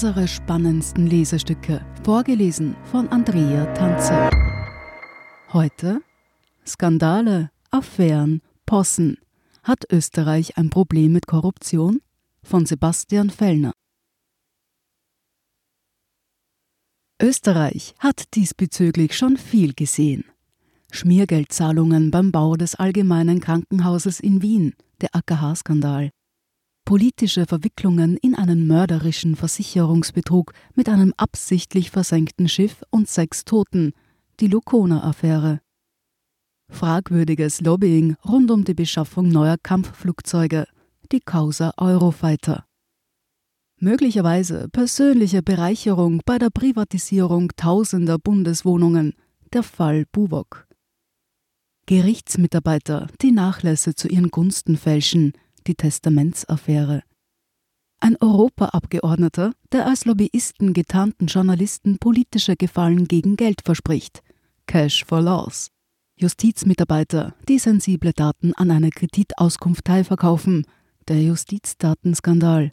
Unsere spannendsten Lesestücke, vorgelesen von Andrea Tanze. Heute Skandale, Affären, Possen. Hat Österreich ein Problem mit Korruption? Von Sebastian Fellner. Österreich hat diesbezüglich schon viel gesehen. Schmiergeldzahlungen beim Bau des Allgemeinen Krankenhauses in Wien, der AKH-Skandal, politische Verwicklungen in einen mörderischen Versicherungsbetrug mit einem absichtlich versenkten Schiff und sechs Toten, die Lukona-Affäre. Fragwürdiges Lobbying rund um die Beschaffung neuer Kampfflugzeuge, die Causa Eurofighter. Möglicherweise persönliche Bereicherung bei der Privatisierung tausender Bundeswohnungen, der Fall Buwok. Gerichtsmitarbeiter, die Nachlässe zu ihren Gunsten fälschen, die Testamentsaffäre. Ein Europaabgeordneter, der als Lobbyisten getarnten Journalisten politische Gefallen gegen Geld verspricht. Cash for Laws. Justizmitarbeiter, die sensible Daten an eine Kreditauskunft teilverkaufen. Der Justizdatenskandal.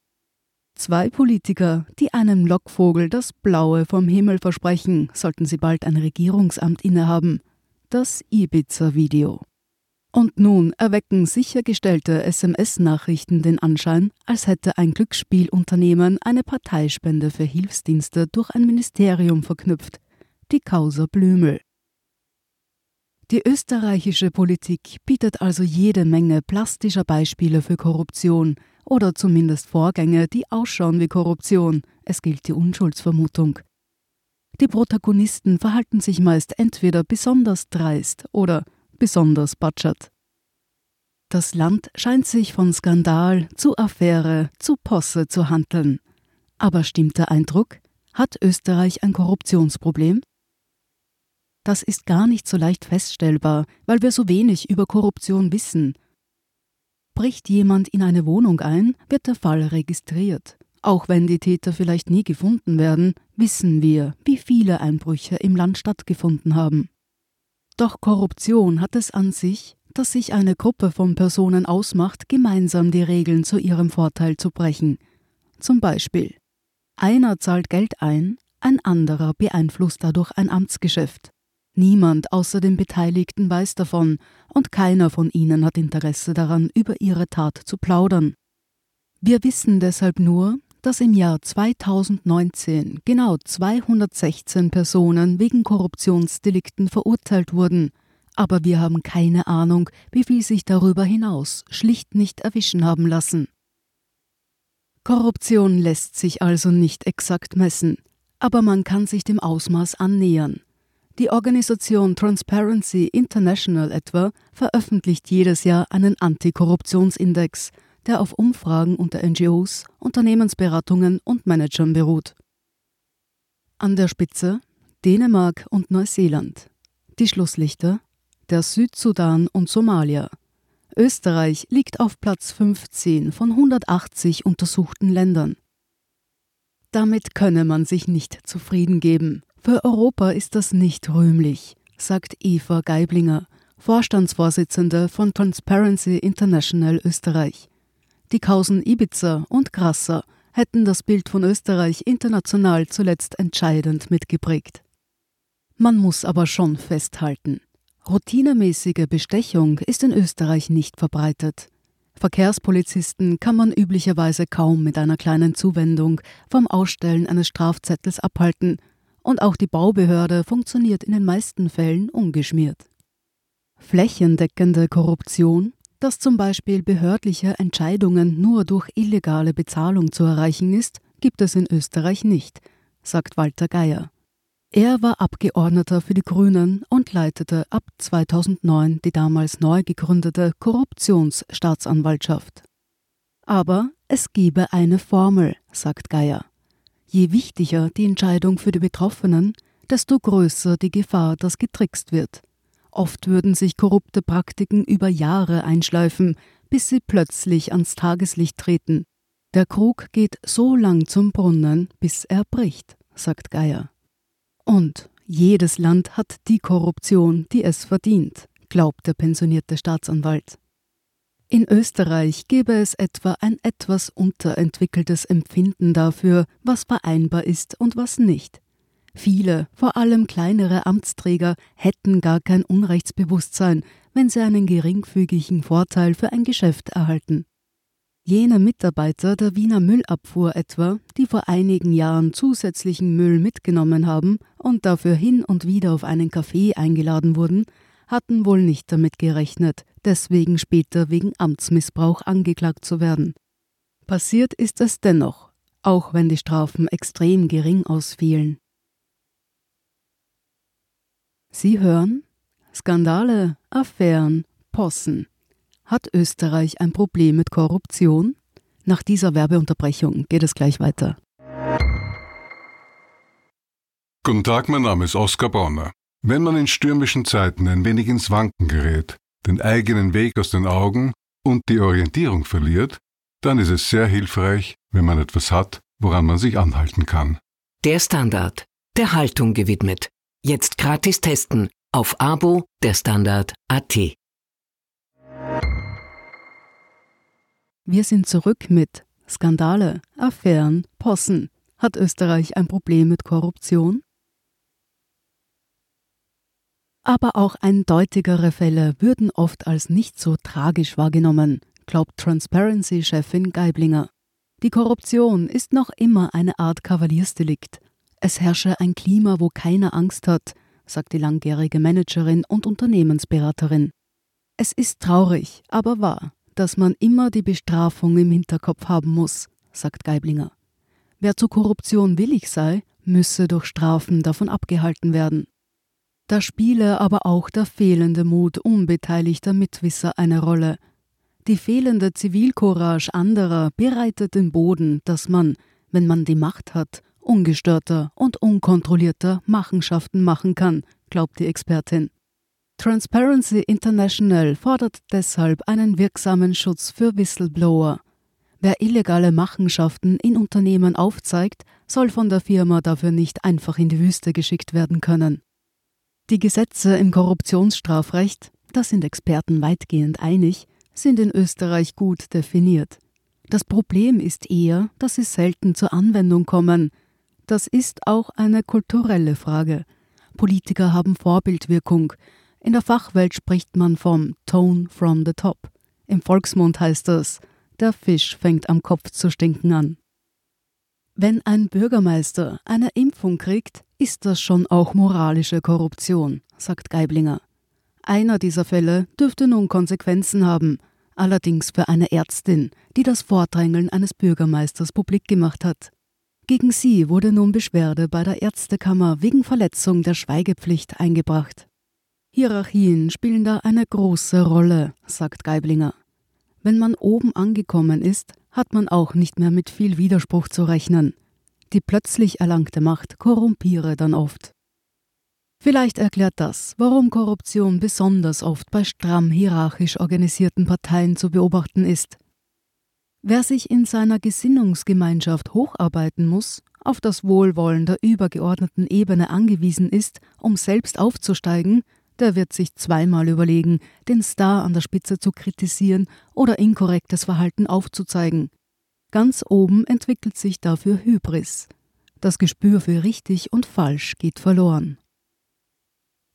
Zwei Politiker, die einem Lockvogel das Blaue vom Himmel versprechen, sollten sie bald ein Regierungsamt innehaben. Das Ibiza-Video. Und nun erwecken sichergestellte SMS-Nachrichten den Anschein, als hätte ein Glücksspielunternehmen eine Parteispende für Hilfsdienste durch ein Ministerium verknüpft, die Causa Blümel. Die österreichische Politik bietet also jede Menge plastischer Beispiele für Korruption oder zumindest Vorgänge, die ausschauen wie Korruption. Es gilt die Unschuldsvermutung. Die Protagonisten verhalten sich meist entweder besonders dreist oder besonders Budget. Das Land scheint sich von Skandal zu Affäre zu Posse zu handeln. Aber stimmt der Eindruck? Hat Österreich ein Korruptionsproblem? Das ist gar nicht so leicht feststellbar, weil wir so wenig über Korruption wissen. Bricht jemand in eine Wohnung ein, wird der Fall registriert. Auch wenn die Täter vielleicht nie gefunden werden, wissen wir, wie viele Einbrüche im Land stattgefunden haben. Doch Korruption hat es an sich, dass sich eine Gruppe von Personen ausmacht, gemeinsam die Regeln zu ihrem Vorteil zu brechen. Zum Beispiel einer zahlt Geld ein, ein anderer beeinflusst dadurch ein Amtsgeschäft. Niemand außer den Beteiligten weiß davon, und keiner von ihnen hat Interesse daran, über ihre Tat zu plaudern. Wir wissen deshalb nur, dass im Jahr 2019 genau 216 Personen wegen Korruptionsdelikten verurteilt wurden, aber wir haben keine Ahnung, wie viel sich darüber hinaus schlicht nicht erwischen haben lassen. Korruption lässt sich also nicht exakt messen, aber man kann sich dem Ausmaß annähern. Die Organisation Transparency International etwa veröffentlicht jedes Jahr einen Antikorruptionsindex, der auf Umfragen unter NGOs, Unternehmensberatungen und Managern beruht. An der Spitze Dänemark und Neuseeland. Die Schlusslichter der Südsudan und Somalia. Österreich liegt auf Platz 15 von 180 untersuchten Ländern. Damit könne man sich nicht zufrieden geben. Für Europa ist das nicht rühmlich, sagt Eva Geiblinger, Vorstandsvorsitzende von Transparency International Österreich. Die Kausen Ibiza und Grasser hätten das Bild von Österreich international zuletzt entscheidend mitgeprägt. Man muss aber schon festhalten, routinemäßige Bestechung ist in Österreich nicht verbreitet. Verkehrspolizisten kann man üblicherweise kaum mit einer kleinen Zuwendung vom Ausstellen eines Strafzettels abhalten, und auch die Baubehörde funktioniert in den meisten Fällen ungeschmiert. Flächendeckende Korruption dass zum Beispiel behördliche Entscheidungen nur durch illegale Bezahlung zu erreichen ist, gibt es in Österreich nicht, sagt Walter Geier. Er war Abgeordneter für die Grünen und leitete ab 2009 die damals neu gegründete Korruptionsstaatsanwaltschaft. Aber es gebe eine Formel, sagt Geier. Je wichtiger die Entscheidung für die Betroffenen, desto größer die Gefahr, dass getrickst wird. Oft würden sich korrupte Praktiken über Jahre einschleifen, bis sie plötzlich ans Tageslicht treten. Der Krug geht so lang zum Brunnen, bis er bricht, sagt Geier. Und jedes Land hat die Korruption, die es verdient, glaubt der pensionierte Staatsanwalt. In Österreich gäbe es etwa ein etwas unterentwickeltes Empfinden dafür, was vereinbar ist und was nicht. Viele, vor allem kleinere Amtsträger, hätten gar kein Unrechtsbewusstsein, wenn sie einen geringfügigen Vorteil für ein Geschäft erhalten. Jene Mitarbeiter der Wiener Müllabfuhr etwa, die vor einigen Jahren zusätzlichen Müll mitgenommen haben und dafür hin und wieder auf einen Kaffee eingeladen wurden, hatten wohl nicht damit gerechnet, deswegen später wegen Amtsmissbrauch angeklagt zu werden. Passiert ist es dennoch, auch wenn die Strafen extrem gering ausfielen. Sie hören Skandale, Affären, Possen. Hat Österreich ein Problem mit Korruption? Nach dieser Werbeunterbrechung geht es gleich weiter. Guten Tag, mein Name ist Oskar Bonner. Wenn man in stürmischen Zeiten ein wenig ins Wanken gerät, den eigenen Weg aus den Augen und die Orientierung verliert, dann ist es sehr hilfreich, wenn man etwas hat, woran man sich anhalten kann. Der Standard, der Haltung gewidmet. Jetzt gratis testen auf Abo der Standard AT. Wir sind zurück mit Skandale, Affären, Possen. Hat Österreich ein Problem mit Korruption? aber auch eindeutigere Fälle würden oft als nicht so tragisch wahrgenommen, glaubt Transparency-Chefin Geiblinger. Die Korruption ist noch immer eine Art Kavaliersdelikt. Es herrsche ein Klima, wo keiner Angst hat, sagt die langjährige Managerin und Unternehmensberaterin. Es ist traurig, aber wahr, dass man immer die Bestrafung im Hinterkopf haben muss, sagt Geiblinger. Wer zu Korruption willig sei, müsse durch Strafen davon abgehalten werden. Da spiele aber auch der fehlende Mut unbeteiligter Mitwisser eine Rolle. Die fehlende Zivilcourage anderer bereitet den Boden, dass man, wenn man die Macht hat, ungestörter und unkontrollierter Machenschaften machen kann, glaubt die Expertin. Transparency International fordert deshalb einen wirksamen Schutz für Whistleblower. Wer illegale Machenschaften in Unternehmen aufzeigt, soll von der Firma dafür nicht einfach in die Wüste geschickt werden können. Die Gesetze im Korruptionsstrafrecht, da sind Experten weitgehend einig, sind in Österreich gut definiert. Das Problem ist eher, dass sie selten zur Anwendung kommen. Das ist auch eine kulturelle Frage. Politiker haben Vorbildwirkung. In der Fachwelt spricht man vom Tone from the top. Im Volksmund heißt das, der Fisch fängt am Kopf zu stinken an. Wenn ein Bürgermeister eine Impfung kriegt, ist das schon auch moralische Korruption, sagt Geiblinger. Einer dieser Fälle dürfte nun Konsequenzen haben, allerdings für eine Ärztin, die das Vordrängeln eines Bürgermeisters publik gemacht hat. Gegen sie wurde nun Beschwerde bei der Ärztekammer wegen Verletzung der Schweigepflicht eingebracht. Hierarchien spielen da eine große Rolle, sagt Geiblinger. Wenn man oben angekommen ist, hat man auch nicht mehr mit viel Widerspruch zu rechnen. Die plötzlich erlangte Macht korrumpiere dann oft. Vielleicht erklärt das, warum Korruption besonders oft bei stramm hierarchisch organisierten Parteien zu beobachten ist. Wer sich in seiner Gesinnungsgemeinschaft hocharbeiten muss, auf das Wohlwollen der übergeordneten Ebene angewiesen ist, um selbst aufzusteigen, der wird sich zweimal überlegen, den Star an der Spitze zu kritisieren oder inkorrektes Verhalten aufzuzeigen. Ganz oben entwickelt sich dafür Hybris. Das Gespür für richtig und falsch geht verloren.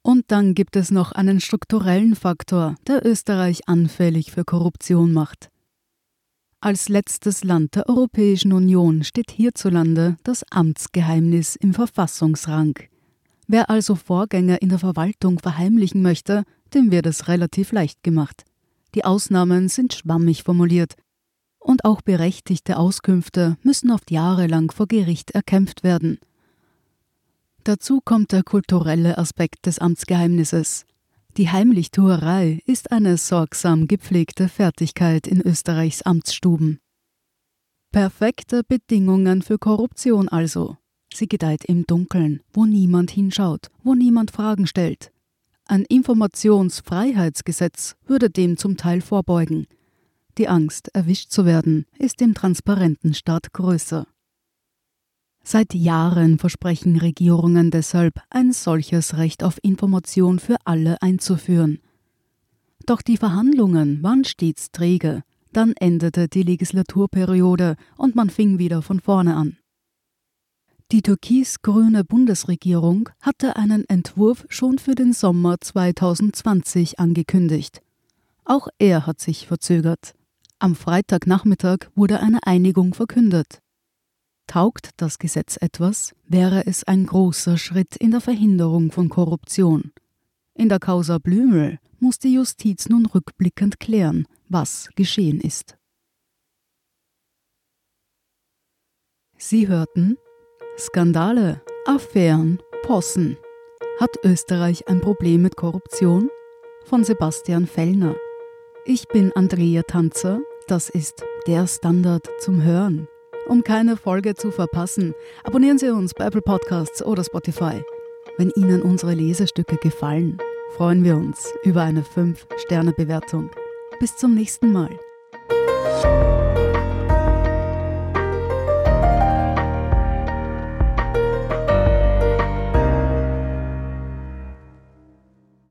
Und dann gibt es noch einen strukturellen Faktor, der Österreich anfällig für Korruption macht. Als letztes Land der Europäischen Union steht hierzulande das Amtsgeheimnis im Verfassungsrang. Wer also Vorgänge in der Verwaltung verheimlichen möchte, dem wird es relativ leicht gemacht. Die Ausnahmen sind schwammig formuliert und auch berechtigte Auskünfte müssen oft jahrelang vor Gericht erkämpft werden. Dazu kommt der kulturelle Aspekt des Amtsgeheimnisses. Die Heimlichtuerei ist eine sorgsam gepflegte Fertigkeit in Österreichs Amtsstuben. Perfekte Bedingungen für Korruption also. Sie gedeiht im Dunkeln, wo niemand hinschaut, wo niemand Fragen stellt. Ein Informationsfreiheitsgesetz würde dem zum Teil vorbeugen. Die Angst, erwischt zu werden, ist im transparenten Staat größer. Seit Jahren versprechen Regierungen deshalb, ein solches Recht auf Information für alle einzuführen. Doch die Verhandlungen waren stets träge. Dann endete die Legislaturperiode und man fing wieder von vorne an. Die türkis-grüne Bundesregierung hatte einen Entwurf schon für den Sommer 2020 angekündigt. Auch er hat sich verzögert. Am Freitagnachmittag wurde eine Einigung verkündet. Taugt das Gesetz etwas, wäre es ein großer Schritt in der Verhinderung von Korruption. In der Causa Blümel muss die Justiz nun rückblickend klären, was geschehen ist. Sie hörten Skandale, Affären, Possen. Hat Österreich ein Problem mit Korruption? Von Sebastian Fellner. Ich bin Andrea Tanzer, das ist der Standard zum Hören. Um keine Folge zu verpassen, abonnieren Sie uns bei Apple Podcasts oder Spotify. Wenn Ihnen unsere Lesestücke gefallen, freuen wir uns über eine 5-Sterne-Bewertung. Bis zum nächsten Mal.